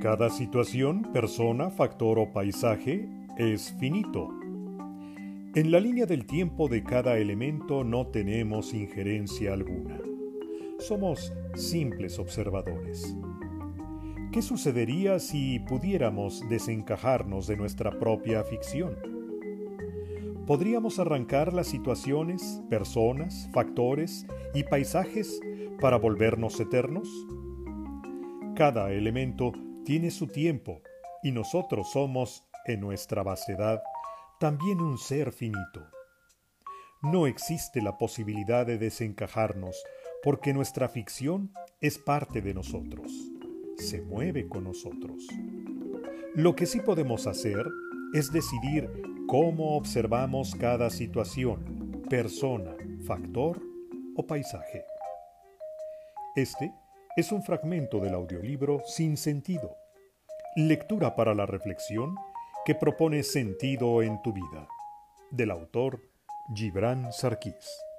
Cada situación, persona, factor o paisaje es finito. En la línea del tiempo de cada elemento no tenemos injerencia alguna. Somos simples observadores. ¿Qué sucedería si pudiéramos desencajarnos de nuestra propia ficción? ¿Podríamos arrancar las situaciones, personas, factores y paisajes para volvernos eternos? Cada elemento tiene su tiempo y nosotros somos, en nuestra vastedad, también un ser finito. No existe la posibilidad de desencajarnos porque nuestra ficción es parte de nosotros, se mueve con nosotros. Lo que sí podemos hacer es decidir cómo observamos cada situación, persona, factor o paisaje. Este es un fragmento del audiolibro Sin Sentido, lectura para la reflexión que propone sentido en tu vida, del autor Gibran Sarkis.